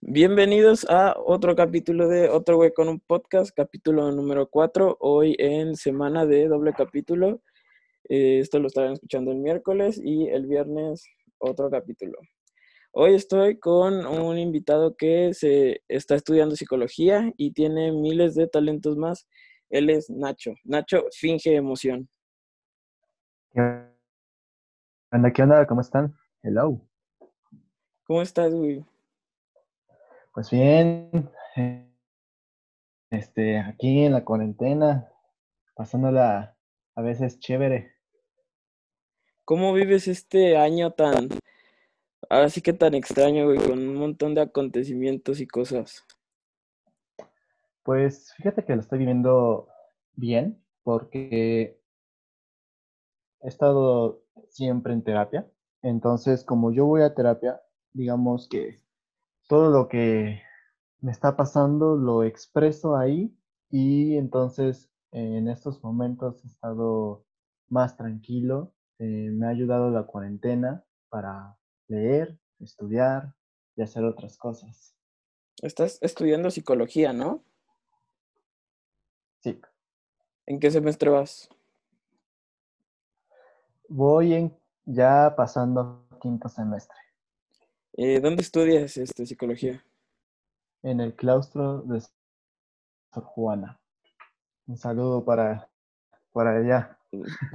Bienvenidos a otro capítulo de Otro Güey con un Podcast, capítulo número 4, hoy en semana de doble capítulo. Eh, esto lo estarán escuchando el miércoles y el viernes otro capítulo. Hoy estoy con un invitado que se está estudiando psicología y tiene miles de talentos más. Él es Nacho. Nacho finge emoción. ¿Qué onda? ¿Qué onda? ¿Cómo están? Hello. ¿Cómo estás, güey? Pues bien, este, aquí en la cuarentena, pasándola a veces chévere. ¿Cómo vives este año tan, así que tan extraño, güey, con un montón de acontecimientos y cosas? Pues fíjate que lo estoy viviendo bien, porque he estado siempre en terapia. Entonces, como yo voy a terapia, digamos que todo lo que me está pasando lo expreso ahí y entonces en estos momentos he estado más tranquilo. Eh, me ha ayudado la cuarentena para leer, estudiar y hacer otras cosas. Estás estudiando psicología, ¿no? Sí. ¿En qué semestre vas? Voy en, ya pasando quinto semestre. Eh, ¿Dónde estudias este, psicología? En el claustro de Sor Juana. Un saludo para, para allá.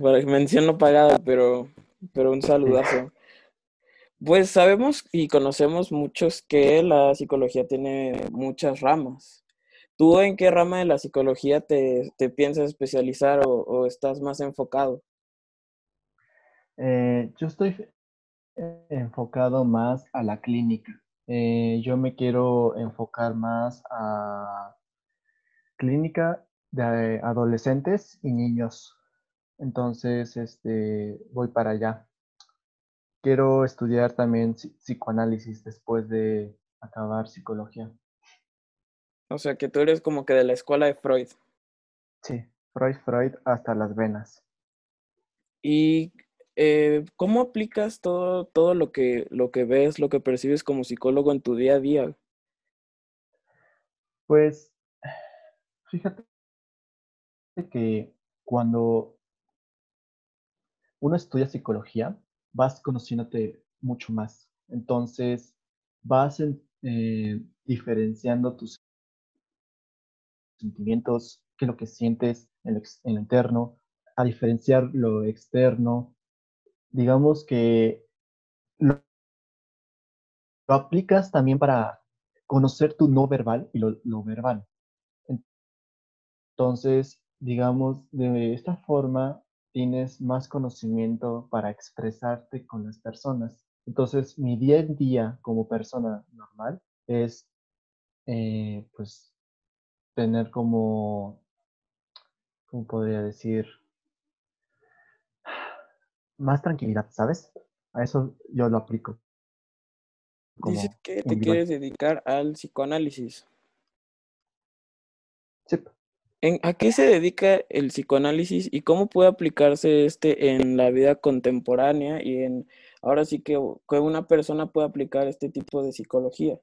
Para mención no pagada, pero, pero un saludazo. Pues sabemos y conocemos muchos que la psicología tiene muchas ramas. ¿Tú en qué rama de la psicología te, te piensas especializar o, o, estás más enfocado? Eh, yo estoy enfocado más a la clínica. Eh, yo me quiero enfocar más a clínica de adolescentes y niños. Entonces, este, voy para allá. Quiero estudiar también psicoanálisis después de acabar psicología. O sea, que tú eres como que de la escuela de Freud. Sí, Freud, Freud hasta las venas. ¿Y eh, ¿cómo aplicas todo, todo lo, que, lo que ves, lo que percibes como psicólogo en tu día a día? Pues, fíjate que cuando uno estudia psicología, vas conociéndote mucho más. Entonces, vas eh, diferenciando tus sentimientos, qué es lo que sientes en lo, en lo interno, a diferenciar lo externo, digamos que lo, aplicas también para conocer tu no verbal y lo, verbal. Entonces, digamos, de esta forma tienes más conocimiento para expresarte con las personas. Entonces, mi día en día como persona normal es, eh, pues, tener como, ¿cómo podría decir? Más tranquilidad, ¿sabes? A eso yo lo aplico. Dices que te quieres dedicar al psicoanálisis. Sí. ¿En, ¿A qué se dedica el psicoanálisis y cómo puede aplicarse este en la vida contemporánea y en ahora sí que, que una persona puede aplicar este tipo de psicología?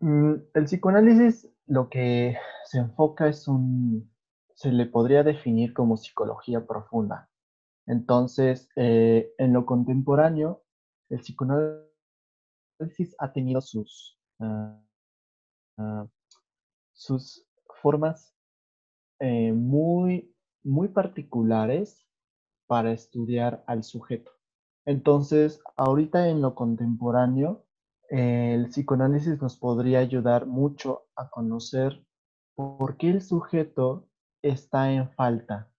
Mm, el psicoanálisis lo que se enfoca es un se le podría definir como psicología profunda. Entonces, eh, en lo contemporáneo, el psicoanálisis ha tenido sus, uh, uh, sus formas eh, muy, muy particulares para estudiar al sujeto. Entonces, ahorita en lo contemporáneo, el psicoanálisis nos podría ayudar mucho a conocer por qué el sujeto está en falta.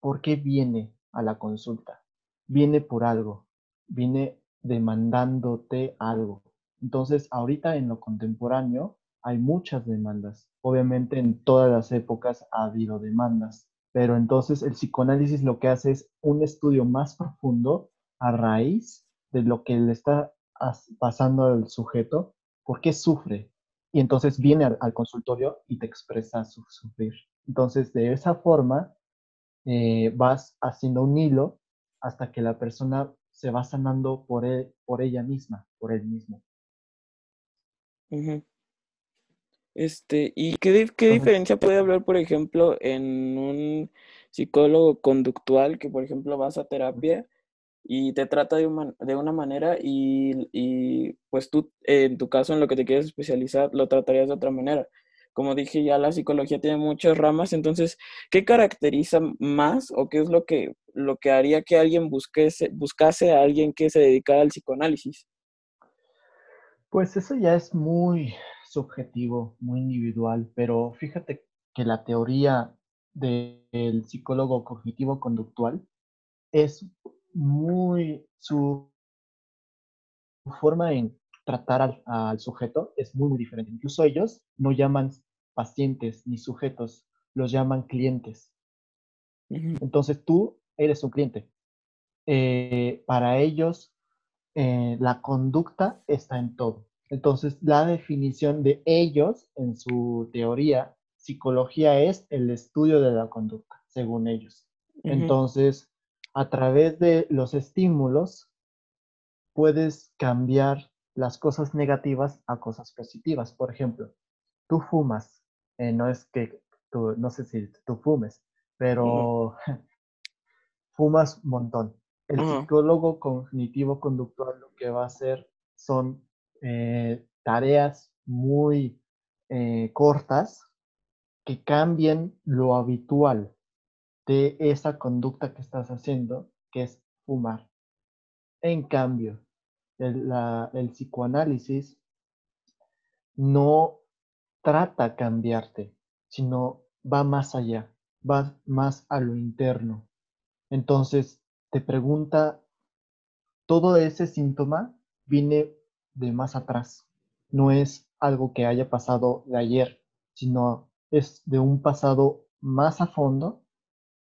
¿Por qué viene a la consulta? Viene por algo, viene demandándote algo. Entonces, ahorita en lo contemporáneo hay muchas demandas. Obviamente en todas las épocas ha habido demandas, pero entonces el psicoanálisis lo que hace es un estudio más profundo a raíz de lo que le está pasando al sujeto, por qué sufre. Y entonces viene al, consultorio y te expresa su sufrir. Entonces, de esa forma, eh, vas haciendo un hilo hasta que la persona se va sanando por, e, por ella misma, por él mismo. Este, ¿y qué, qué diferencia puede haber, por ejemplo, en un psicólogo conductual que, por ejemplo, vas a terapia y te trata de, de una manera y, y, pues tú, en tu caso, en lo que te quieres especializar, lo tratarías de otra manera? Como dije, ya la psicología tiene muchas ramas, entonces, ¿qué caracteriza más o qué es lo que, lo que haría que alguien buscase a alguien que se dedicara al psicoanálisis? Pues eso ya es muy, subjetivo, muy individual, pero fíjate que la teoría del psicólogo cognitivo-conductual es muy, su forma en tratar al, sujeto es muy, muy diferente. Incluso ellos no llaman pacientes ni sujetos, los llaman clientes. Entonces tú eres un cliente. Eh, para ellos, eh, la conducta está en todo. Entonces, la definición de ellos en su teoría, psicología es el estudio de la conducta, según ellos. Entonces, a través de los estímulos, puedes cambiar las cosas negativas a cosas positivas. Por ejemplo, tú fumas, eh, no es que tú, no sé si tú fumes, pero fumas un montón. El psicólogo cognitivo conductual lo que va a hacer son eh, tareas muy eh, cortas que cambien lo habitual de esa conducta que estás haciendo, que es fumar. En cambio, el, el psicoanálisis no trata cambiarte, sino va más allá, va más a lo interno. Entonces, te pregunta, todo ese síntoma viene de más atrás. No es algo que haya pasado de ayer, sino es de un pasado más a fondo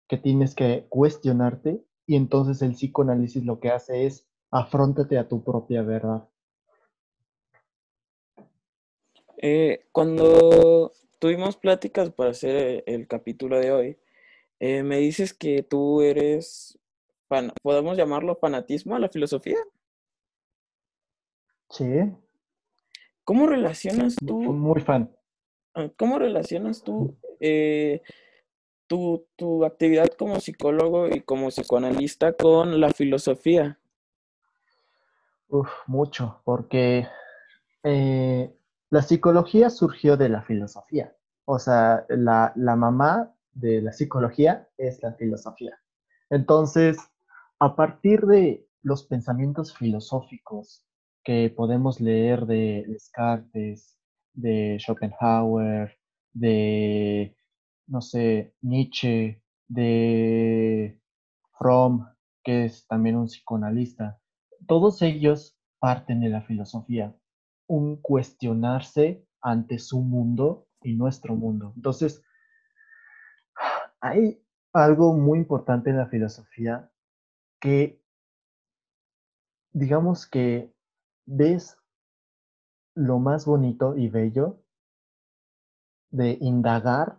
que tienes que cuestionarte y entonces el psicoanálisis lo que hace es afrontate a tu propia verdad. Eh, cuando tuvimos pláticas para hacer el capítulo de hoy, eh, me dices que tú eres, ¿podemos llamarlo fanatismo a la filosofía? Sí. ¿Cómo relacionas tú? Muy fan. Ah, ¿Cómo relacionas tú eh, tu, tu, actividad como psicólogo y como psicoanalista con la filosofía? Uf, mucho, porque eh, la psicología surgió de la filosofía. O sea, la, la mamá de la psicología es la filosofía. Entonces, a partir de los pensamientos filosóficos que podemos leer de Descartes, de Schopenhauer, de, no sé, Nietzsche, de Fromm, que es también un psicoanalista. Todos ellos parten de la filosofía, un cuestionarse ante su mundo y nuestro mundo. Entonces, hay algo muy importante en la filosofía que, digamos que ves lo más bonito y bello de indagar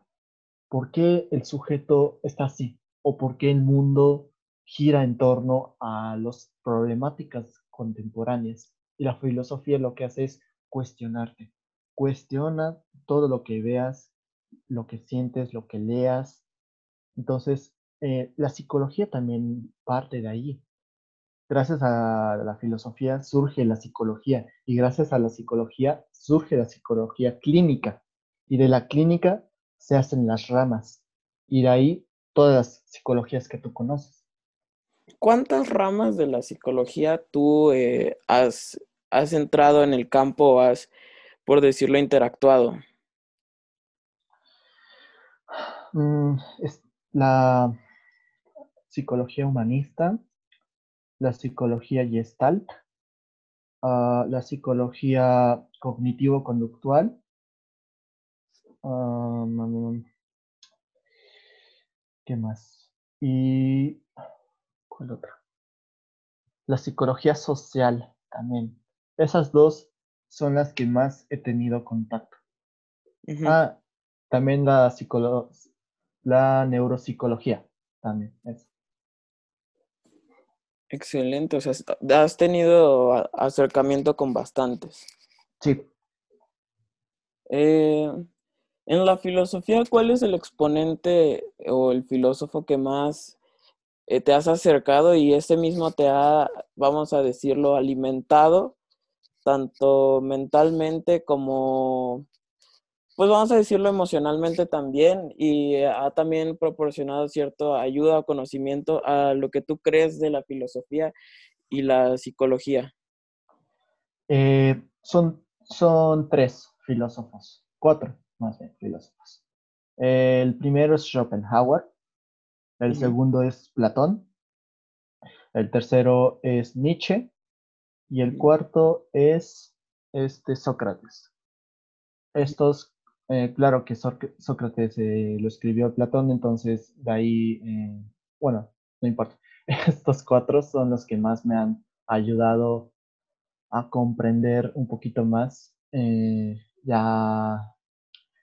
por qué el sujeto está así o por qué el mundo gira en torno a las problemáticas contemporáneas. Y la filosofía lo que hace es cuestionarte. Cuestiona todo lo que veas, lo que sientes, lo que leas. Entonces, eh, la psicología también parte de ahí gracias a la filosofía surge la psicología y gracias a la psicología surge la psicología clínica y de la clínica se hacen las ramas y de ahí todas las psicologías que tú conoces. ¿Cuántas ramas de la psicología tú eh, has, has entrado en el campo o has, por decirlo, interactuado? Mm, la psicología humanista, la psicología gestalt, uh, la psicología cognitivo-conductual, um, ¿qué más? Y ¿cuál otra? La psicología social también. Esas dos son las que más he tenido contacto. Ah, también la, la neuropsicología, también. Es. Excelente, o sea, has tenido acercamiento con bastantes. Sí. Eh, en la filosofía, ¿cuál es el exponente o el filósofo que más eh, te has acercado y ese mismo te ha, vamos a decirlo, alimentado, tanto mentalmente como, pues vamos a decirlo emocionalmente también, y ha también proporcionado cierta ayuda o conocimiento a lo que tú crees de la filosofía y la psicología? Eh, son, son tres filósofos, cuatro más bien filósofos. el primero es Schopenhauer, el segundo es Platón, el tercero es Nietzsche. Y el cuarto es este Sócrates. Estos, eh, claro que Sócrates eh, lo escribió Platón, entonces de ahí, eh, bueno, no importa. Estos cuatro son los que más me han ayudado a comprender un poquito más ya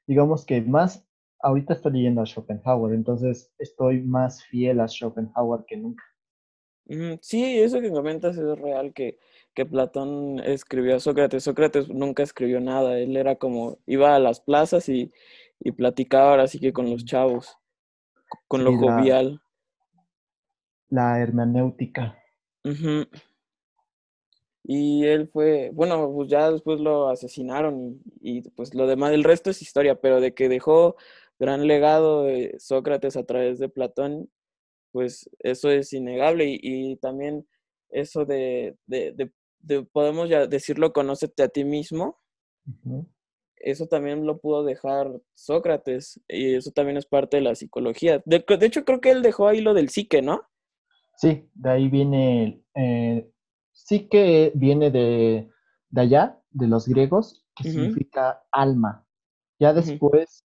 digamos que más, ahorita estoy leyendo a Schopenhauer, entonces estoy más fiel a Schopenhauer que nunca. Sí, eso que comentas es real, que, que Platón escribió a Sócrates. Sócrates nunca escribió nada, él era como, iba a las plazas y, y platicaba ahora sí que con los chavos, con lo jovial. La hermenéutica. Y él fue, bueno, pues ya después lo asesinaron y, pues lo demás, el resto es historia, pero de que dejó gran legado de Sócrates a través de Platón, pues eso es innegable y, también eso de, de, de, podemos ya decirlo, conócete a ti mismo, eso también lo pudo dejar Sócrates y eso también es parte de la psicología. De, hecho, creo que él dejó ahí lo del psique, ¿no? Sí, de ahí viene eh, sí que viene de, allá, de los griegos, que significa alma. Ya después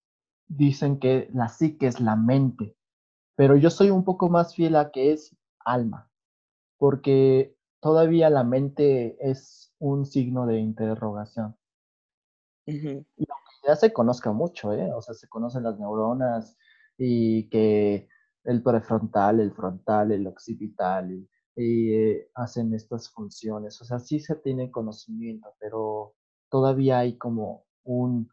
dicen que la psique es la mente, pero yo soy un poco más fiel a que es alma, porque todavía la mente es un signo de interrogación. Y ya se conozca mucho, ¿eh? O sea, se conocen las neuronas y que el prefrontal, el frontal, el occipital, y eh, hacen estas funciones. O sea, sí se tiene conocimiento, pero todavía hay como un,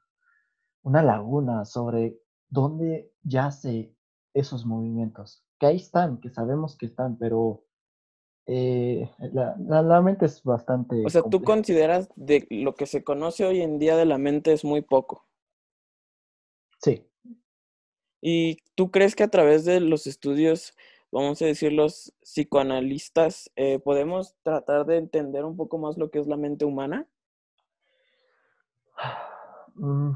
una laguna sobre dónde yace esos movimientos. Que ahí están, que sabemos que están, pero eh, la, la, mente es bastante... O sea, tú consideras de lo que se conoce hoy en día de la mente es muy poco. Sí. ¿Y tú crees que a través de los estudios vamos a decir, los psicoanalistas, eh, ¿podemos tratar de entender un poco más lo que es la mente humana? Mm.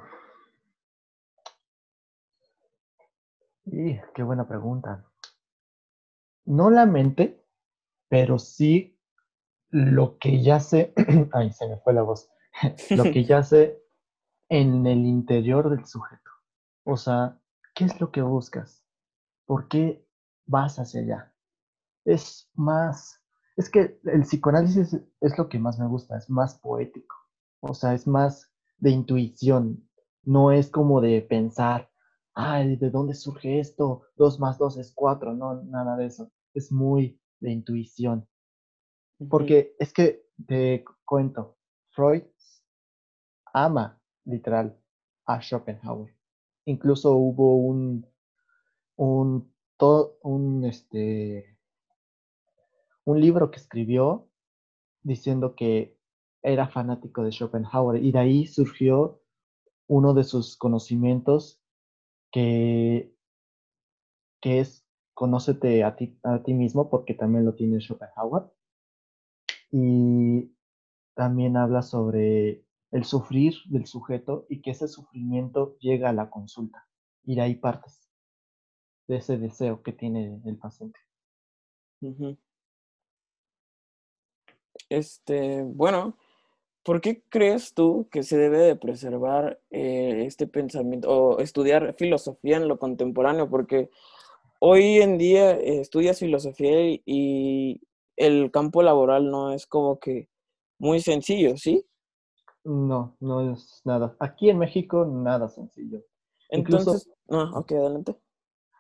Y qué buena pregunta. No la mente, pero sí lo que ya sé, ay, se me fue la voz, lo que ya sé en el interior del sujeto. O sea, ¿qué es lo que buscas? ¿Por qué vas hacia allá. Es más, es que el psicoanálisis es lo que más me gusta, es más poético, o sea, es más de intuición, no es como de pensar, ay, ¿de dónde surge esto? Dos más dos es cuatro, no, nada de eso, es muy de intuición. Porque es que te cuento, Freud ama literal a Schopenhauer. Incluso hubo un, un todo un, este, un libro que escribió diciendo que era fanático de Schopenhauer y de ahí surgió uno de sus conocimientos que, que es conócete a ti, a ti mismo porque también lo tiene Schopenhauer y también habla sobre el sufrir del sujeto y que ese sufrimiento llega a la consulta y de ahí partes de ese deseo que tiene el paciente. Este, bueno, ¿por qué crees tú que se debe de preservar eh, este pensamiento o estudiar filosofía en lo contemporáneo? Porque hoy en día eh, estudias filosofía y, el campo laboral no es como que muy sencillo, ¿sí? No, no es nada. Aquí en México, nada sencillo. Entonces, no, ok, adelante.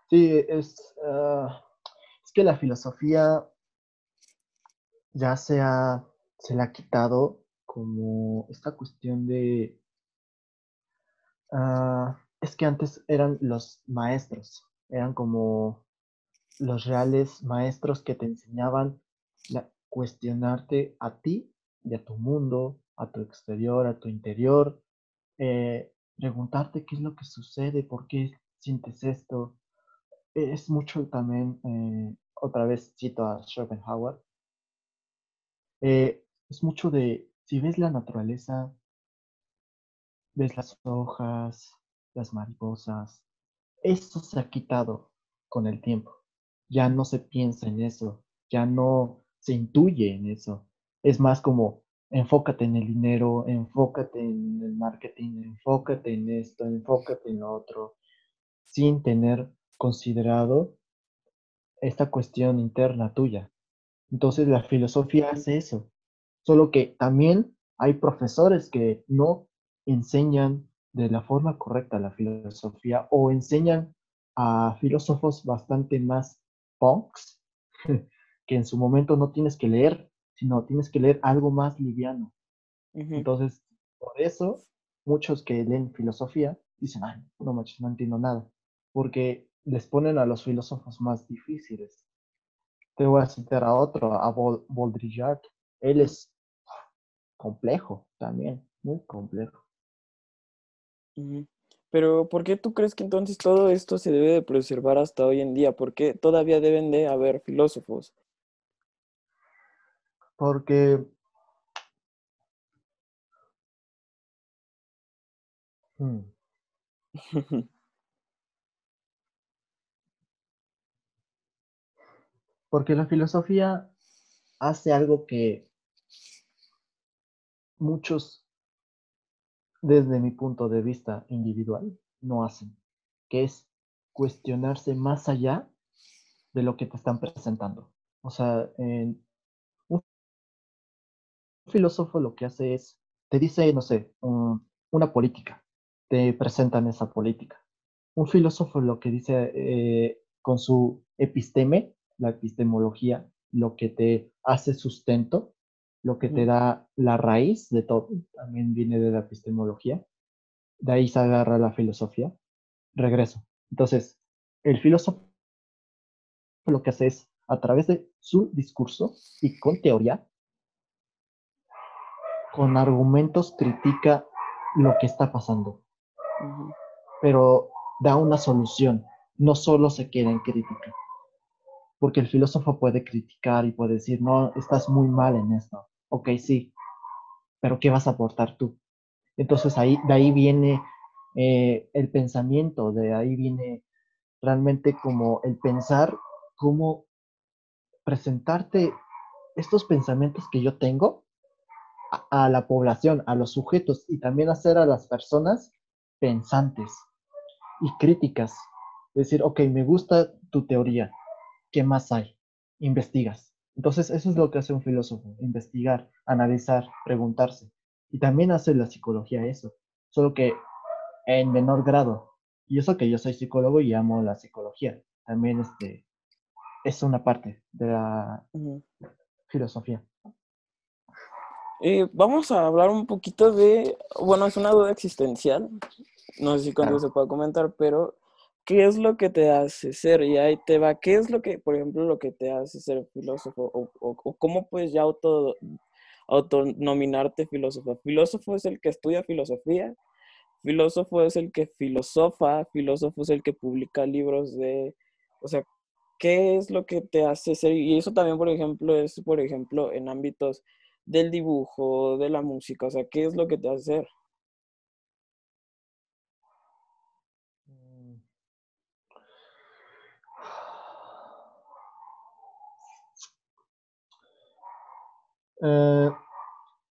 Sí, es, ah, es que la filosofía ya se, ha, se le ha quitado como esta cuestión de... ah, es que antes eran los maestros, eran como los reales maestros que te enseñaban cuestionarte a ti y a tu mundo, a tu exterior, a tu interior, eh, preguntarte qué es lo que sucede, por qué sientes esto. Es mucho también, eh, otra vez cito a Schopenhauer, eh, es mucho de, si ves la naturaleza, ves las hojas, las mariposas, eso se ha quitado con el tiempo. Ya no se piensa en eso, ya no se intuye en eso. Es más como enfócate en el dinero, enfócate en el marketing, enfócate en esto, enfócate en lo otro, sin tener considerado esta cuestión interna tuya. Entonces la filosofía hace eso, solo que también hay profesores que no enseñan de la forma correcta la filosofía o enseñan a filósofos bastante más punks que en su momento no tienes que leer, sino tienes que leer algo más liviano. Entonces, por eso, muchos que leen filosofía dicen, ay, no manches, no entiendo nada, porque les ponen a los filósofos más difíciles. Te voy a citar a otro, a Baudrillard. Él es complejo también, muy complejo. Pero ¿por qué tú crees que entonces todo esto se debe de preservar hasta hoy en día? ¿Por qué todavía deben de haber filósofos? Porque hmm. Porque la filosofía hace algo que muchos, desde mi punto de vista individual, no hacen, que es cuestionarse más allá de lo que te están presentando. O sea, un filósofo lo que hace es, te dice, no sé, una política, te presentan esa política. Un filósofo lo que dice eh, con su episteme la epistemología, lo que te hace sustento, lo que te da la raíz de todo, también viene de la epistemología. De ahí se agarra la filosofía. Regreso. Entonces, el filósofo lo que hace es, a través de su discurso y con teoría, con argumentos critica lo que está pasando. Pero da una solución, no solo se queda en crítica porque el filósofo puede criticar y puede decir, no, estás muy mal en esto. Ok, sí, pero ¿qué vas a aportar tú? Entonces ahí, de ahí viene eh, el pensamiento, de ahí viene realmente como el pensar cómo presentarte estos pensamientos que yo tengo a, a, la población, a los sujetos y también hacer a las personas pensantes y críticas. Decir, ok, me gusta tu teoría, ¿qué más hay? Investigas. Entonces, eso es lo que hace un filósofo, investigar, analizar, preguntarse. Y también hace la psicología eso, solo que en menor grado. Y eso que yo soy psicólogo y amo la psicología. También este, es una parte de la filosofía. Eh, vamos a hablar un poquito de, bueno, es una duda existencial, no sé si cuándo se puede comentar, pero ¿qué es lo que te hace ser? Y ahí te va, ¿qué es lo que, por ejemplo, lo que te hace ser filósofo? ¿O, cómo puedes ya auto, autonominarte filósofo? Filósofo es el que estudia filosofía, filósofo es el que filosofa, filósofo es el que publica libros de, o sea, ¿qué es lo que te hace ser? Y eso también, por ejemplo, es, por ejemplo, en ámbitos del dibujo, de la música, o sea, ¿qué es lo que te hace ser? Eh,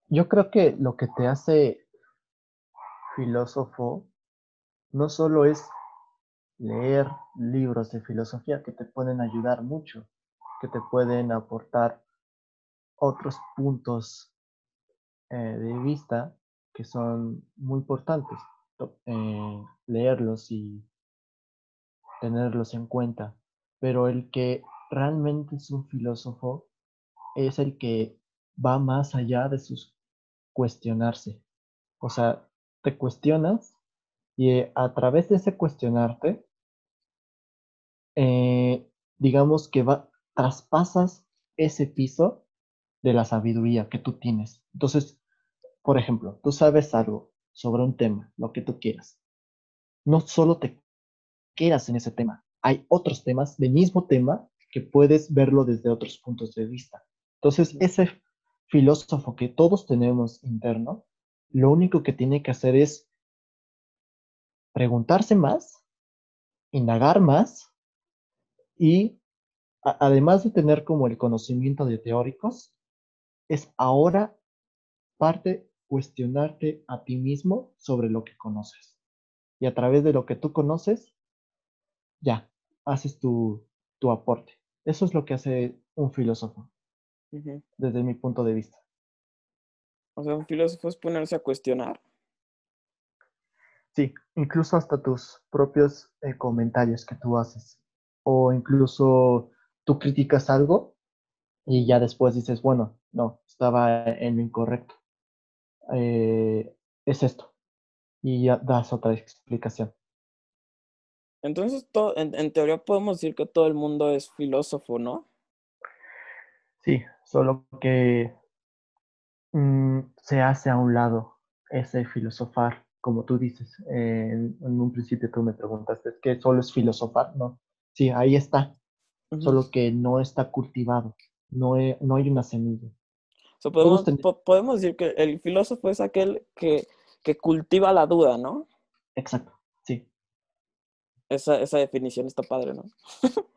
yo creo que lo que te hace filósofo no solo es leer libros de filosofía que te pueden ayudar mucho, que te pueden aportar otros puntos eh, de vista que son muy importantes, eh, leerlos y tenerlos en cuenta. Pero el que realmente es un filósofo es el que va más allá de sus cuestionarse. O sea, te cuestionas y eh, a través de ese cuestionarte, eh, digamos que va, traspasas ese piso de la sabiduría que tú tienes. Entonces, por ejemplo, tú sabes algo sobre un tema, lo que tú quieras. No solo te quedas en ese tema, hay otros temas del mismo tema que puedes verlo desde otros puntos de vista. Entonces, ese filósofo que todos tenemos interno, lo único que tiene que hacer es preguntarse más, indagar más y además de tener como el conocimiento de teóricos, es ahora parte cuestionarte a ti mismo sobre lo que conoces. Y a través de lo que tú conoces, ya, haces tu, tu aporte. Eso es lo que hace un filósofo, desde mi punto de vista. O sea, un filósofo es ponerse a cuestionar. Sí, incluso hasta tus propios eh, comentarios que tú haces. O incluso tú criticas algo y ya después dices, bueno, no, estaba en lo incorrecto. Eh, es esto. Y ya das otra explicación. Entonces, todo, en, teoría podemos decir que todo el mundo es filósofo, ¿no? Sí, solo que mm, se hace a un lado ese filosofar, como tú dices. en, un principio tú me preguntaste, ¿es que solo es filosofar? No. Sí, ahí está. Solo que no está cultivado. No, no hay una semilla. podemos, podemos decir que el filósofo es aquel que, que cultiva la duda, ¿no? Exacto. Esa, esa definición está padre, ¿no?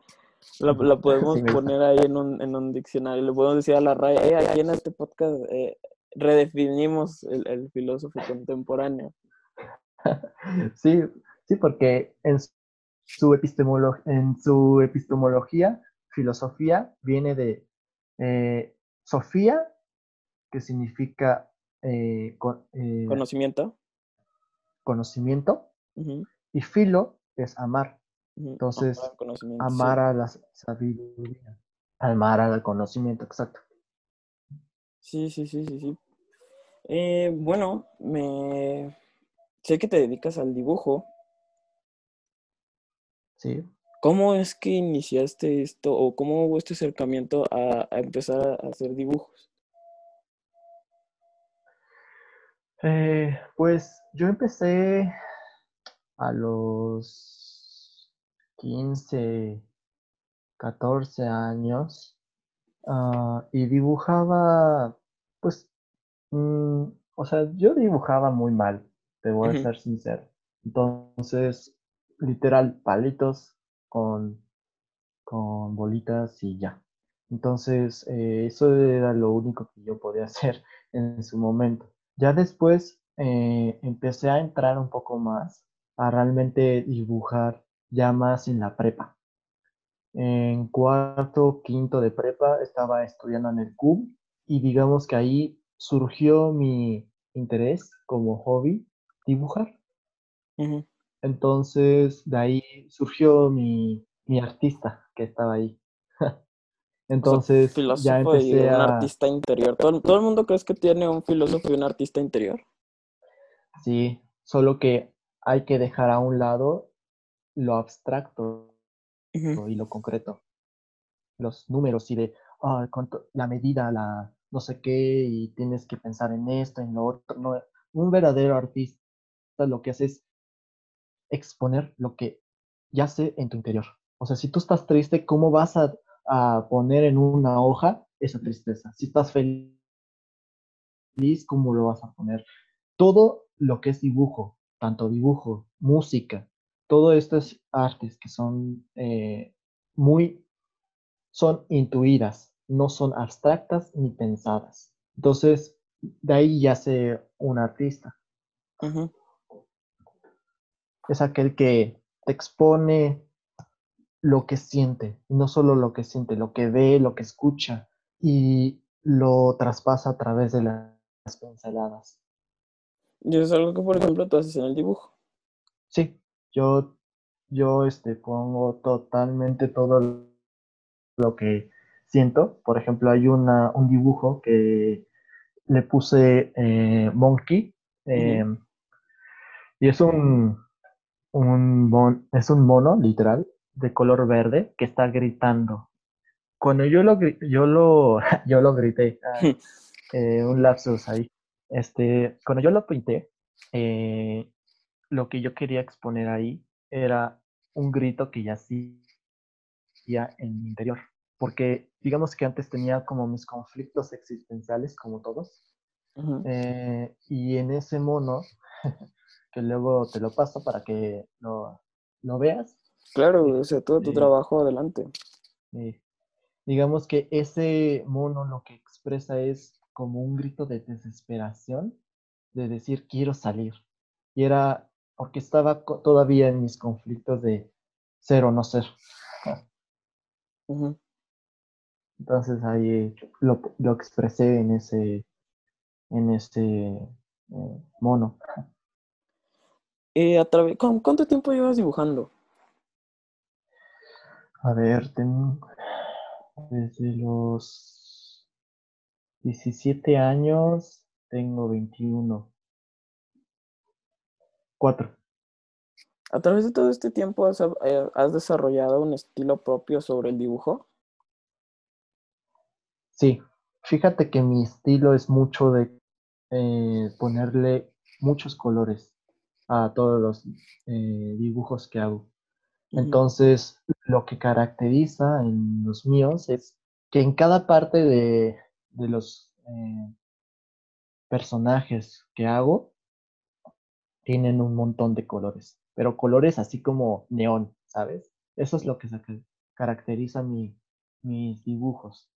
la, la, podemos poner ahí en un, en un diccionario. Le podemos decir a la RAE, eh, aquí en este podcast eh, redefinimos el, el, filósofo contemporáneo. sí, sí, porque en su, epistemolo en su epistemología, filosofía viene de eh, Sofía, que significa eh, conocimiento. Conocimiento. Y filo, es amar. Entonces, amar a la sabiduría, amar al conocimiento, exacto. Sí, sí, sí, sí, sí. Eh, bueno, me sé que te dedicas al dibujo. Sí. ¿Cómo es que iniciaste esto o cómo hubo este acercamiento a, empezar a hacer dibujos? Eh, pues yo empecé a los 15, 14 años ah, y dibujaba, pues, mm, o sea, yo dibujaba muy mal, te voy a ser sincero. Entonces, literal, palitos con, con bolitas y ya. Entonces, eh, eso era lo único que yo podía hacer en su momento. Ya después eh, empecé a entrar un poco más a realmente dibujar ya más en la prepa. En cuarto, quinto de prepa estaba estudiando en el CUB y digamos que ahí surgió mi interés como hobby dibujar. Entonces de ahí surgió mi, mi artista que estaba ahí. Entonces, ya empecé a... un artista interior. ¿Todo, ¿Todo, el mundo crees que tiene un filósofo y un artista interior? Sí, solo que hay que dejar a un lado lo abstracto y lo concreto. Los números y de la medida, la no sé qué, y tienes que pensar en esto, en lo otro. No, un verdadero artista lo que hace es exponer lo que yace en tu interior. O sea, si tú estás triste, ¿cómo vas a, a poner en una hoja esa tristeza? Si estás feliz, ¿cómo lo vas a poner? Todo lo que es dibujo, tanto dibujo, música, todo estas artes que son eh, muy, son intuidas, no son abstractas ni pensadas. Entonces, de ahí ya sé un artista. Es aquel que te expone lo que siente, no solo lo que siente, lo que ve, lo que escucha, y lo traspasa a través de las pinceladas. Y eso es algo que, por ejemplo, tú haces en el dibujo. Sí, yo, yo este, pongo totalmente todo lo que siento. Por ejemplo, hay una, un dibujo que le puse eh, Monkey. Eh, y es un, un es un mono, literal, de color verde que está gritando. Cuando yo lo, yo lo, yo lo grité, ah, eh, un lapsus ahí. Este, cuando yo lo pinté, lo que yo quería exponer ahí era un grito que ya sí en mi interior. Porque digamos que antes tenía como mis conflictos existenciales, como todos. Eh, y en ese mono, que luego te lo paso para que lo, lo veas. Claro, o sea, todo tu trabajo adelante. digamos que ese mono lo que expresa es como un grito de desesperación, de decir quiero salir. Y era porque estaba todavía en mis conflictos de ser o no ser. Entonces ahí lo, lo, expresé en ese, en ese eh, mono. Eh, ¿Cuánto tiempo llevas dibujando? A ver, tengo desde los 17 años, tengo 21. Cuatro. ¿A través de todo este tiempo eh, has, desarrollado un estilo propio sobre el dibujo? Sí, fíjate que mi estilo es mucho de eh, ponerle muchos colores a todos los eh, dibujos que hago. Entonces, lo que caracteriza en los míos es que en cada parte de, de los personajes que hago tienen un montón de colores pero colores así como neón, ¿sabes? Eso es lo que caracteriza mi, mis dibujos.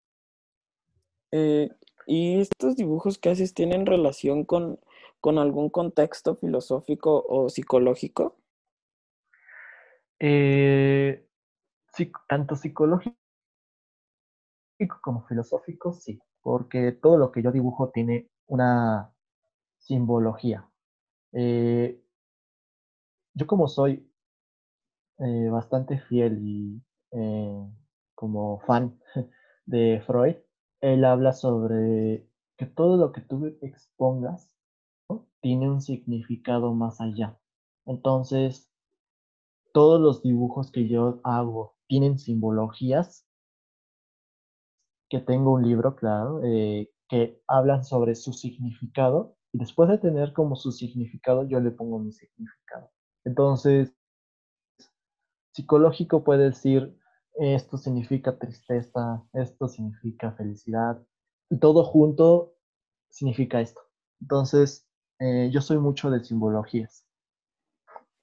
Eh, ¿Y estos dibujos que haces tienen relación con, con algún contexto filosófico o psicológico? Eh, tanto psicológico como filosófico, sí, porque todo lo que yo dibujo tiene una simbología. Eh, yo como soy eh, bastante fiel y eh, como fan de Freud, él habla sobre que todo lo que tú expongas tiene un significado más allá. Entonces, todos los dibujos que yo hago tienen simbologías, que tengo un libro, claro, que hablan sobre su significado, después de tener como su significado, yo le pongo mi significado. Entonces, psicológico puede decir, esto significa tristeza, esto significa felicidad, y todo junto significa esto. Entonces, eh, yo soy mucho de simbologías.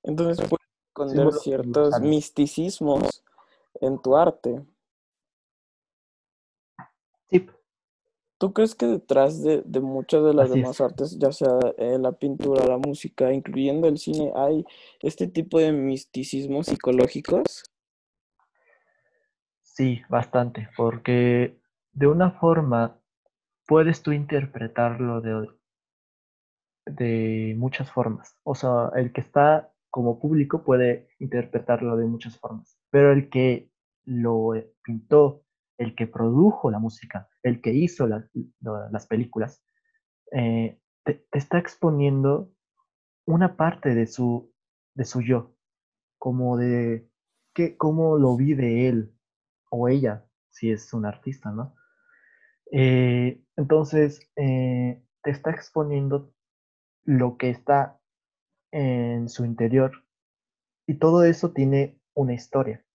Entonces, puedes esconder ciertos misticismos en tu arte. Sí, ¿Tú crees que detrás de, muchas de las demás artes, ya sea eh, la pintura, la música, incluyendo el cine, hay este tipo de misticismos psicológicos? Sí, bastante, porque de una forma puedes tú interpretarlo de, de muchas formas. O sea, el que está como público puede interpretarlo de muchas formas, pero el que lo pintó el que produjo la música, el que hizo las películas, eh, te, está exponiendo una parte de su, de su yo, como de que, cómo lo vive él o ella, si es un artista, ¿no? Eh, entonces, eh, te está exponiendo lo que está en su interior y todo eso tiene una historia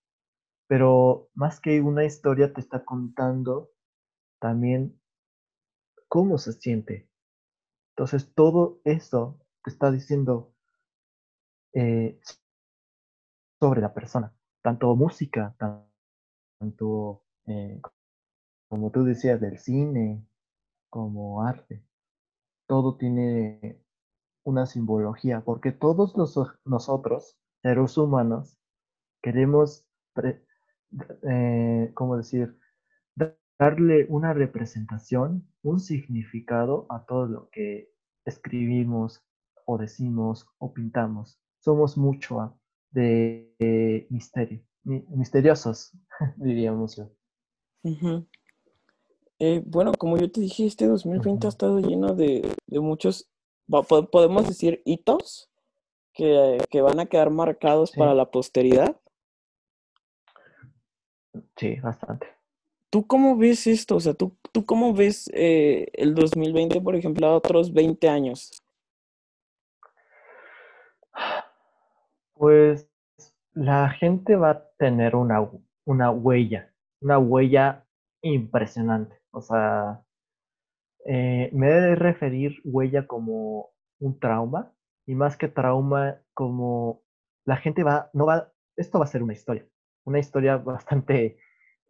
pero más que una historia te está contando también cómo se siente. Entonces todo eso te está diciendo eh, sobre la persona, tanto música, tanto eh, como tú decías del cine, como arte. Todo tiene una simbología, porque todos nosotros, seres humanos, queremos eh, ¿cómo decir? Darle una representación, un significado a todo lo que escribimos o decimos o pintamos. Somos mucho de, misterio, misteriosos, diríamos yo. Eh, bueno, como yo te dije, este 2020 ha estado lleno de, muchos, podemos decir, hitos que, van a quedar marcados para la posteridad. Sí, bastante. ¿Tú cómo ves esto? O sea, ¿tú, tú cómo ves eh, el 2020, por ejemplo, a otros 20 años? Pues la gente va a tener una, una huella, una huella impresionante. O sea, eh, me debe referir huella como un trauma y más que trauma como la gente va, no va, esto va a ser una historia, una historia bastante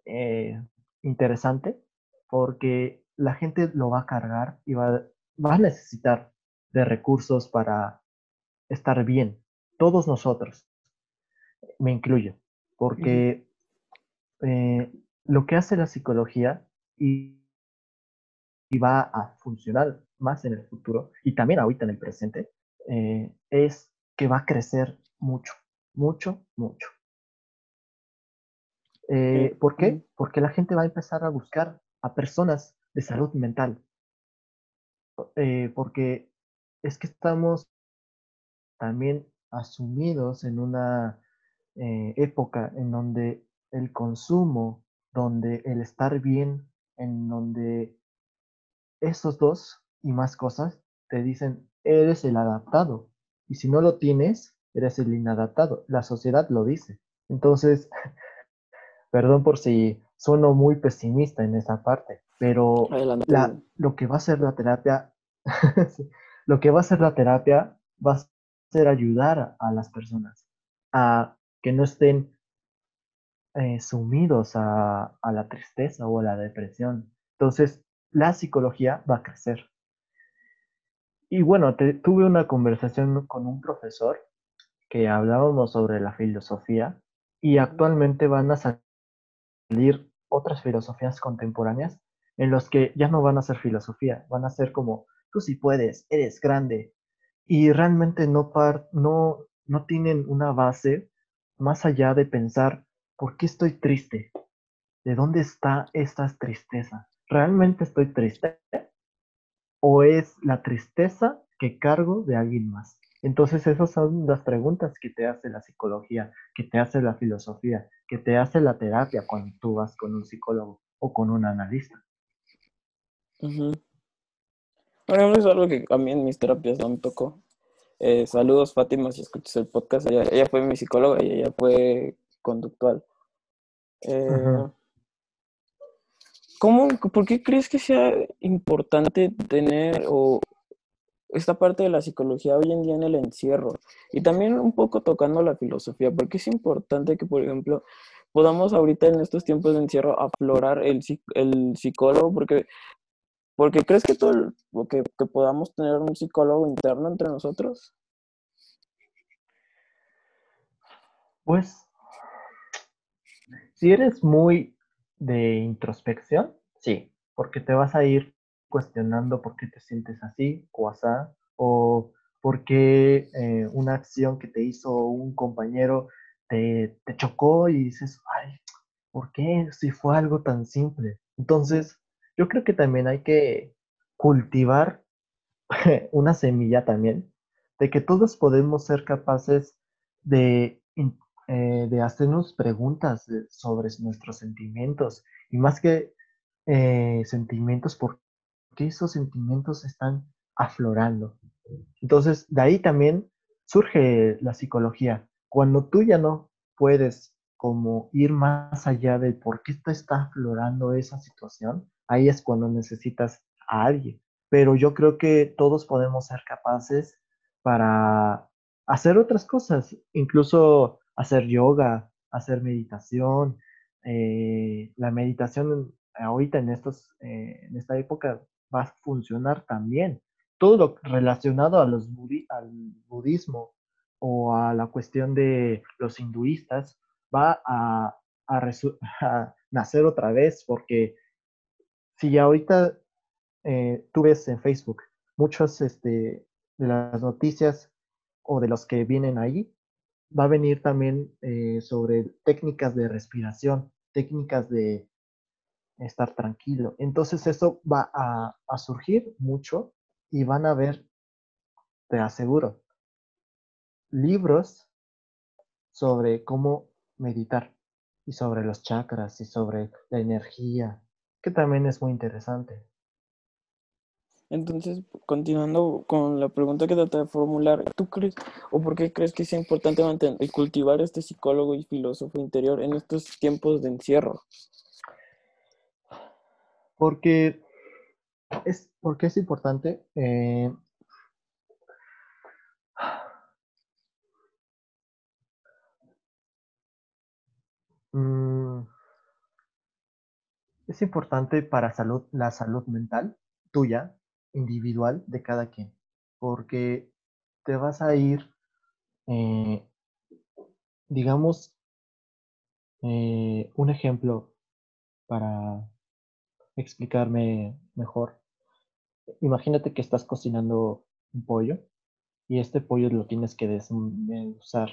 eh, interesante porque la gente lo va a cargar y va, va a necesitar de recursos para estar bien, todos nosotros, me incluyo, porque eh, lo que hace la psicología y, va a funcionar más en el futuro y también ahorita en el presente, eh, es que va a crecer mucho, mucho, mucho. Eh, ¿Por qué? Porque la gente va a empezar a buscar a personas de salud mental. porque es que estamos también asumidos en una época en donde el consumo donde el estar bien, en donde esos dos y más cosas te dicen, eres el adaptado. Y si no lo tienes, eres el inadaptado. La sociedad lo dice. Entonces, perdón por si sueno muy pesimista en esa parte, pero lo que va a ser la terapia, lo que va a ser la terapia va a ser ayudar a las personas a que no estén eh, sumidos a, la tristeza o a la depresión. Entonces, la psicología va a crecer. Y bueno, tuve una conversación con un profesor que hablábamos sobre la filosofía y actualmente van a salir otras filosofías contemporáneas en los que ya no van a ser filosofía, van a ser como tú sí puedes, eres grande y realmente no, no, no tienen una base más allá de pensar ¿por qué estoy triste? ¿De dónde está esta tristeza? ¿Realmente estoy triste? ¿O es la tristeza que cargo de alguien más? Entonces esas son las preguntas que te hace la psicología, que te hace la filosofía, que te hace la terapia cuando tú vas con un psicólogo o con un analista. Bueno, es algo que a mí en mis terapias no me tocó. Eh, saludos Fátima si escuchas el podcast. Ella, ella, fue mi psicóloga y ella fue conductual. Eh, ¿cómo, ¿Por qué crees que sea importante tener o esta parte de la psicología hoy en día en el encierro? Y también un poco tocando la filosofía, porque es importante que, por ejemplo, podamos ahorita en estos tiempos de encierro aflorar el, el psicólogo, porque, porque crees que, todo que, que podamos tener un psicólogo interno entre nosotros? Pues si eres muy de introspección, sí, porque te vas a ir cuestionando por qué te sientes así o así, o por qué eh, una acción que te hizo un compañero te, te chocó y dices, ay, ¿por qué? Si fue algo tan simple. Entonces, yo creo que también hay que cultivar una semilla también de que todos podemos ser capaces de eh, de hacernos preguntas sobre nuestros sentimientos y más que eh, sentimientos, ¿por qué esos sentimientos están aflorando? Entonces, de ahí también surge la psicología. Cuando tú ya no puedes como ir más allá de por qué está aflorando esa situación, ahí es cuando necesitas a alguien. Pero yo creo que todos podemos ser capaces para hacer otras cosas, incluso hacer yoga, hacer meditación. Eh, la meditación ahorita en, estos, eh, en esta época va a funcionar también. Todo lo relacionado a los al budismo o a la cuestión de los hinduistas va a, nacer otra vez porque si ahorita eh, tú ves en Facebook muchas este, de las noticias o de los que vienen ahí va a venir también eh, sobre técnicas de respiración, técnicas de estar tranquilo. Entonces eso va a, surgir mucho y van a ver, te aseguro, libros sobre cómo meditar y sobre los chakras y sobre la energía, que también es muy interesante. Entonces, continuando con la pregunta que traté de formular, ¿tú crees o por qué crees que es importante mantener y cultivar este psicólogo y filósofo interior en estos tiempos de encierro? Porque es, porque es importante. Eh, mm, es importante para salud, la salud mental tuya, individual de cada quien, porque te vas a ir, eh, digamos, eh, un ejemplo para explicarme mejor. Imagínate que estás cocinando un pollo y este pollo lo tienes que desmenuzar.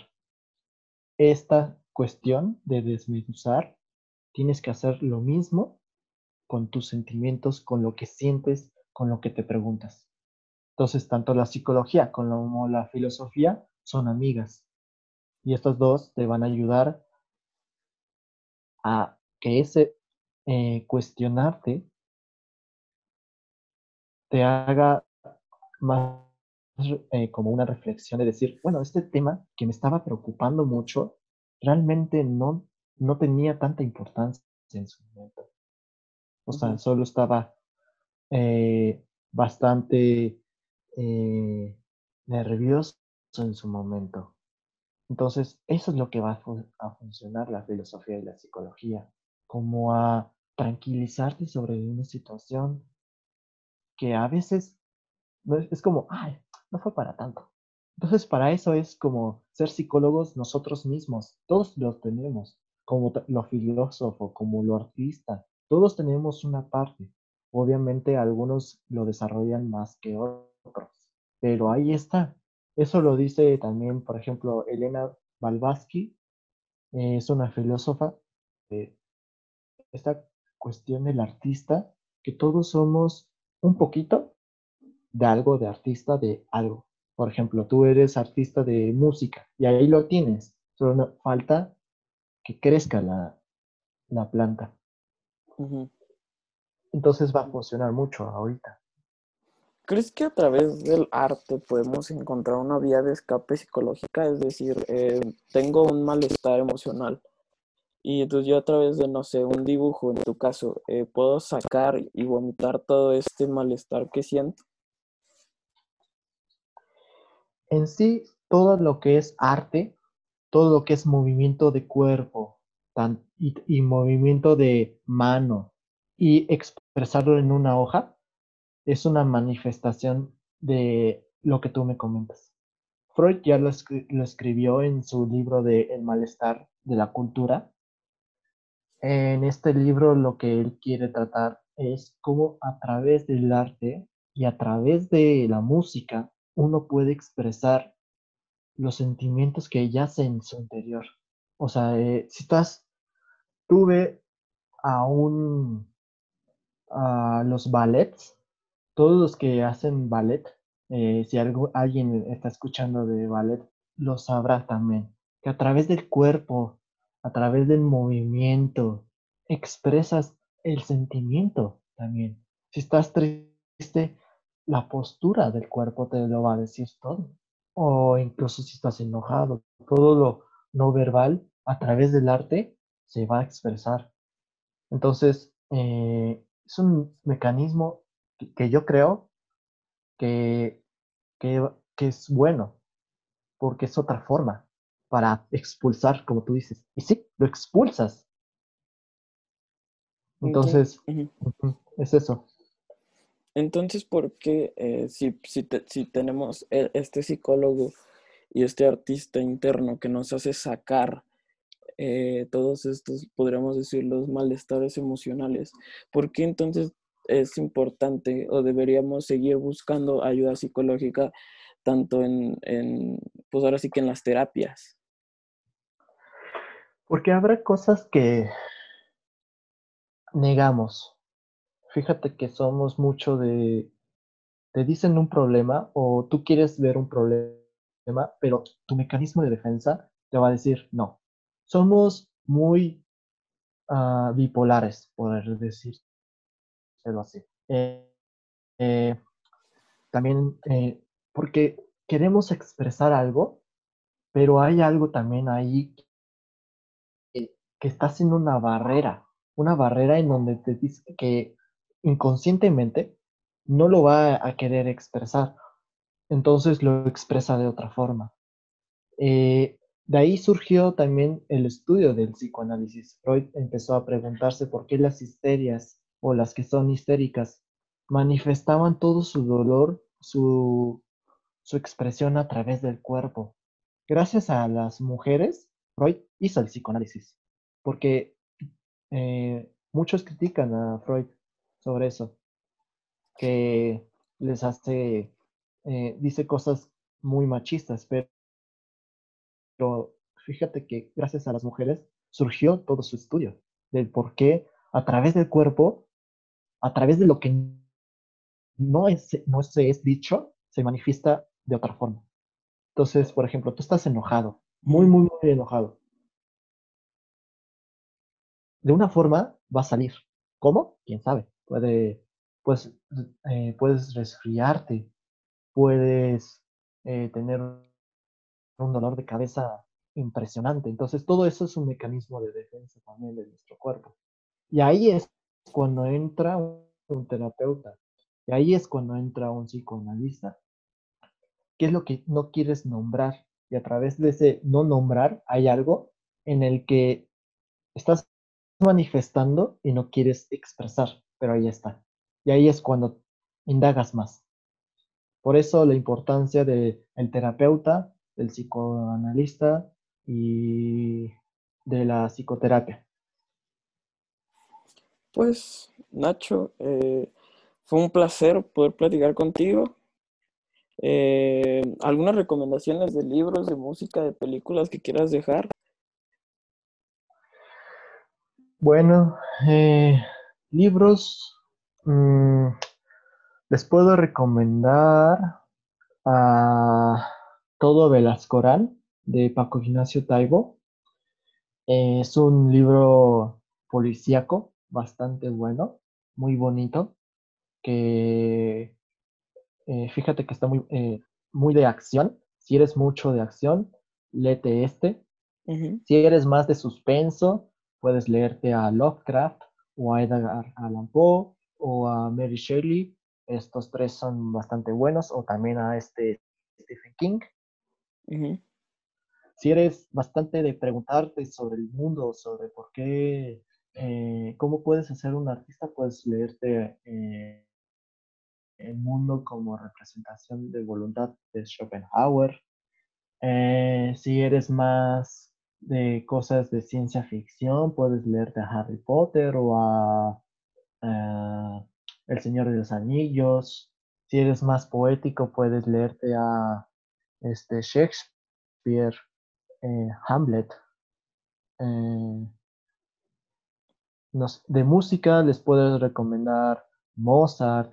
Esta cuestión de desmenuzar, tienes que hacer lo mismo con tus sentimientos, con lo que sientes, con lo que te preguntas. Entonces, tanto la psicología como la filosofía son amigas. Y estos dos te van a ayudar a que ese eh, cuestionarte te haga más eh, como una reflexión de decir, bueno, este tema que me estaba preocupando mucho, realmente no, no tenía tanta importancia en su momento. O sea, solo estaba eh, bastante eh, nervioso en su momento. Entonces, eso es lo que va a, funcionar la filosofía y la psicología, como a tranquilizarte sobre una situación que a veces es como, ay, no fue para tanto. Entonces, para eso es como ser psicólogos nosotros mismos. Todos lo tenemos, como lo filósofo, como lo artista. Todos tenemos una parte. Obviamente algunos lo desarrollan más que otros, pero ahí está. Eso lo dice también, por ejemplo, Elena Balbaski, eh, es una filósofa. esta cuestión del artista, que todos somos un poquito de algo, de artista, de algo. Por ejemplo, tú eres artista de música y ahí lo tienes. Solo falta que crezca la, la planta. Entonces va a funcionar mucho ahorita. ¿Crees que a través del arte podemos encontrar una vía de escape psicológica? Es decir, eh, tengo un malestar emocional y entonces yo a través de, no sé, un dibujo, en tu caso, eh, puedo sacar y vomitar todo este malestar que siento. En sí, todo lo que es arte, todo lo que es movimiento de cuerpo y, y movimiento de mano y expresarlo en una hoja, es una manifestación de lo que tú me comentas. Freud ya lo, escribió en su libro de El malestar de la cultura. En este libro lo que él quiere tratar es cómo a través del arte y a través de la música uno puede expresar los sentimientos que yacen en su interior. O sea, eh, si estás, tuve a un a los ballets, todos los que hacen ballet, eh, si algo, alguien está escuchando de ballet, lo sabrá también, que a través del cuerpo, a través del movimiento, expresas el sentimiento también. Si estás triste, la postura del cuerpo te lo va a decir todo. O incluso si estás enojado, todo lo no verbal a través del arte se va a expresar. Entonces, eh, es un mecanismo que, yo creo que, que, es bueno, porque es otra forma para expulsar, como tú dices. Y sí, lo expulsas. Entonces, es eso. Entonces, ¿por qué eh, si, si, si, tenemos e, este psicólogo y este artista interno que nos hace sacar eh, todos estos, podríamos decir, los malestares emocionales. ¿Por qué entonces es importante o deberíamos seguir buscando ayuda psicológica tanto en, en, pues ahora sí que en las terapias? Porque habrá cosas que, negamos. Fíjate que somos mucho de, te dicen un problema o tú quieres ver un problema, pero tu mecanismo de defensa te va a decir no. Somos muy uh, bipolares, poder decirlo así. Eh, eh, también eh, porque queremos expresar algo, pero hay algo también ahí que, está haciendo una barrera, una barrera en donde te dice que inconscientemente no lo va a querer expresar, entonces lo expresa de otra forma. Eh, de ahí surgió también el estudio del psicoanálisis. Freud empezó a preguntarse por qué las histerias o las que son histéricas manifestaban todo su dolor, su, su expresión a través del cuerpo. Gracias a las mujeres, Freud hizo el psicoanálisis, porque eh, muchos critican a Freud sobre eso, que les hace, eh, dice cosas muy machistas, pero, pero fíjate que gracias a las mujeres surgió todo su estudio del por qué a través del cuerpo, a través de lo que no, es, no se es dicho, se manifiesta de otra forma. Entonces, por ejemplo, tú estás enojado, muy, muy, muy enojado. De una forma va a salir. ¿Cómo? ¿Quién sabe? Puede, pues, eh, puedes resfriarte, puedes eh, tener un dolor de cabeza impresionante. Entonces, todo eso es un mecanismo de defensa también de nuestro cuerpo. Y ahí es cuando entra un terapeuta. Y ahí es cuando entra un psicoanalista. ¿Qué es lo que no quieres nombrar? Y a través de ese no nombrar hay algo en el que estás manifestando y no quieres expresar, pero ahí está. Y ahí es cuando indagas más. Por eso la importancia del terapeuta, del psicoanalista y de la psicoterapia. Pues, Nacho, eh, fue un placer poder platicar contigo. Eh, ¿Algunas recomendaciones de libros, de música, de películas que quieras dejar? Bueno, eh, libros. Mm, les puedo recomendar a Todo Velascorán de Paco Ignacio Taibo. Eh, es un libro policíaco bastante bueno, muy bonito, que eh, fíjate que está muy, eh, muy de acción. Si eres mucho de acción, léete este. Si eres más de suspenso, puedes leerte a Lovecraft o a Edgar Allan Poe o a Mary Shelley. Estos tres son bastante buenos. O también a este Stephen King. Si eres bastante de preguntarte sobre el mundo, sobre por qué, eh, cómo puedes hacer un artista, puedes leerte el mundo como representación de voluntad de Schopenhauer. Eh, si eres más de cosas de ciencia ficción, puedes leerte a Harry Potter o a eh, El Señor de los Anillos. Si eres más poético, puedes leerte a este, Shakespeare, eh, Hamlet. de música les puedo recomendar Mozart,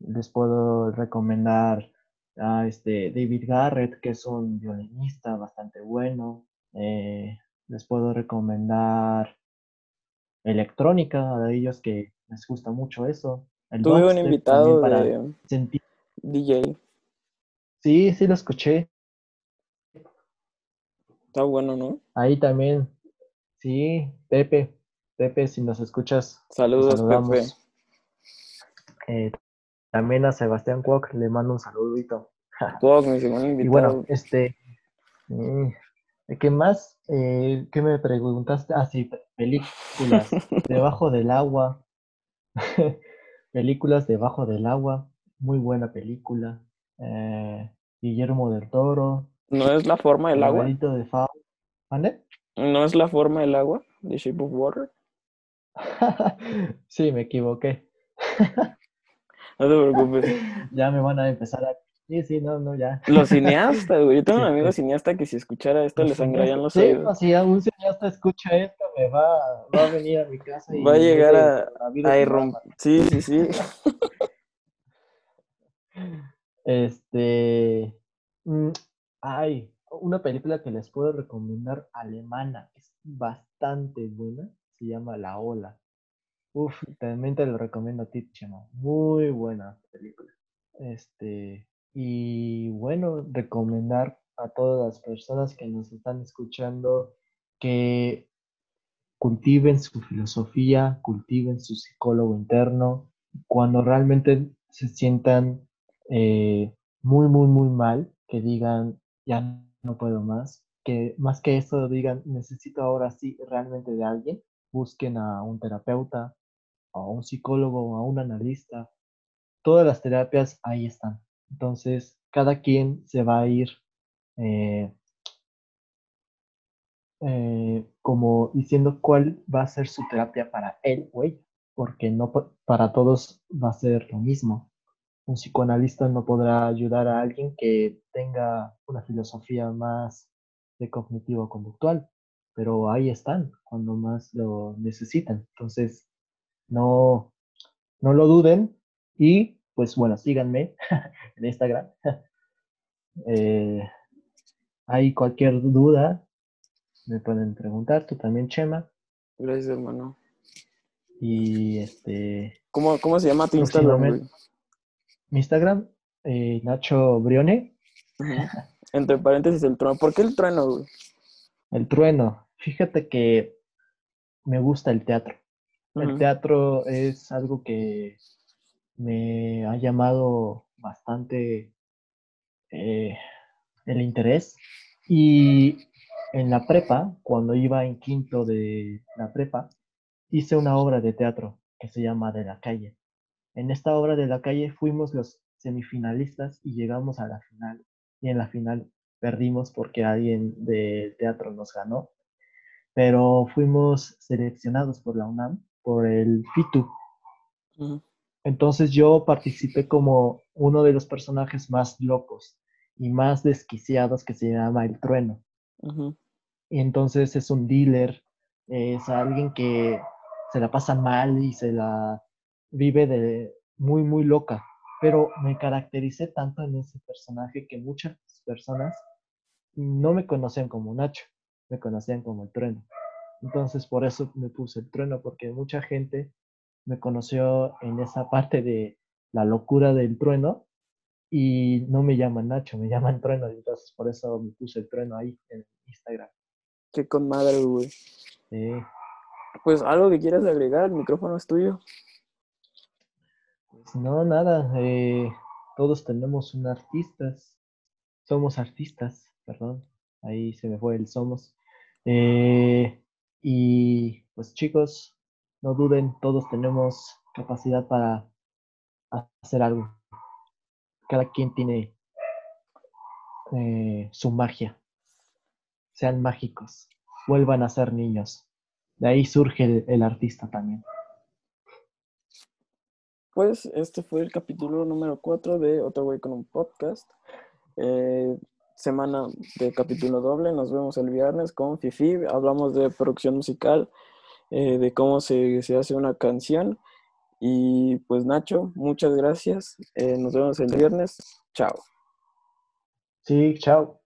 les puedo recomendar a este David Garrett, que es un violinista bastante bueno. Eh, les puedo recomendar electrónica, a ellos que les gusta mucho eso. Tuve un invitado de DJ. Sí, sí lo escuché. Está bueno, ¿no? Ahí también. Sí, Pepe. Pepe, si nos escuchas. Saludos, Pepe. Eh, también a Sebastián Kwok le mando un saludito. Kwok, mi segundo invitado. Y bueno, este. Mm, ¿Qué más? Eh, ¿Qué me preguntaste? Ah, sí, películas. Debajo del agua. películas Debajo del agua. Muy buena película. Eh, Guillermo del Toro. ¿No es la forma del agua? de ¿Vale? ¿No es la forma del agua? ¿The Shape of Water? sí, me equivoqué. No te preocupes. ya me van a empezar a, Sí, sí, no, no, ya. Los cineastas, güey. Yo tengo un amigo cineasta que si escuchara esto le sangrarían los sí, oídos. pues, si un cineasta escucha esto, me va, va a venir a mi casa y Va a llegar a, a, a irrom- Sí, sí, sí. Este. mm, Ay, una película que les puedo recomendar alemana, que es bastante buena, se llama La Ola. Uf, también te lo recomiendo a ti, Chema. Muy buena película. Este, y bueno, recomendar a todas las personas que nos están escuchando que cultiven su filosofía, cultiven su psicólogo interno. Cuando realmente se sientan eh, muy, muy, muy mal, que digan, ya no puedo más, que más que eso digan, necesito ahora sí realmente de alguien, busquen a un terapeuta, a un psicólogo, a un analista. Todas las terapias ahí están. Entonces, cada quien se va a ir eh, eh, como diciendo cuál va a ser su terapia para él o ella, porque no pa- para todos va a ser lo mismo. Un psicoanalista no podrá ayudar a alguien que tenga una filosofía más de cognitivo-conductual, pero ahí están cuando más lo necesitan. Entonces, no, no lo duden y pues bueno, síganme en Instagram. Eh, hay cualquier duda, me pueden preguntar, tú también, Chema. Gracias, hermano. Y este, ¿Cómo, cómo se llama tu Instagram, güey? próximamente, mi Instagram, eh, Nacho Brione. Entre paréntesis, el trueno. ¿Por qué el trueno, güey? el trueno. Fíjate que me gusta el teatro. El teatro es algo que me ha llamado bastante eh, el interés. Y en la prepa, cuando iba en quinto de la prepa, hice una obra de teatro que se llama De la calle. En esta obra de la calle fuimos los semifinalistas y llegamos a la final. Y en la final perdimos porque alguien del teatro nos ganó. Pero fuimos seleccionados por la UNAM, por el FITU. Ujú. Entonces yo participé como uno de los personajes más locos y más desquiciados que se llama el trueno. Y entonces es un dealer, es alguien que se la pasa mal y se la vive de muy, muy loca. Pero me caractericé tanto en ese personaje que muchas personas no me conocían como Nacho, me conocían como el trueno. Entonces por eso me puse el trueno, porque mucha gente me conoció en esa parte de la locura del trueno y no me llaman Nacho, me llaman trueno. Entonces por eso me puse el trueno ahí en Instagram. Qué con madre, güey. Sí. Pues algo que quieras agregar, el micrófono es tuyo. Pues no, nada, eh, todos tenemos un artistas, somos artistas, perdón, ahí se me fue el somos. Eh, y pues chicos, no duden, todos tenemos capacidad para hacer algo. Cada quien tiene eh, su magia. Sean mágicos, vuelvan a ser niños. De ahí surge el, artista también. Pues este fue el capítulo número 4 de Otro Güey con un Podcast. Eh, semana de capítulo doble. Nos vemos el viernes con Fifi. Hablamos de producción musical, eh, de cómo se, se, hace una canción. Y pues Nacho, muchas gracias. Eh, nos vemos el viernes. Chao. Sí, chao.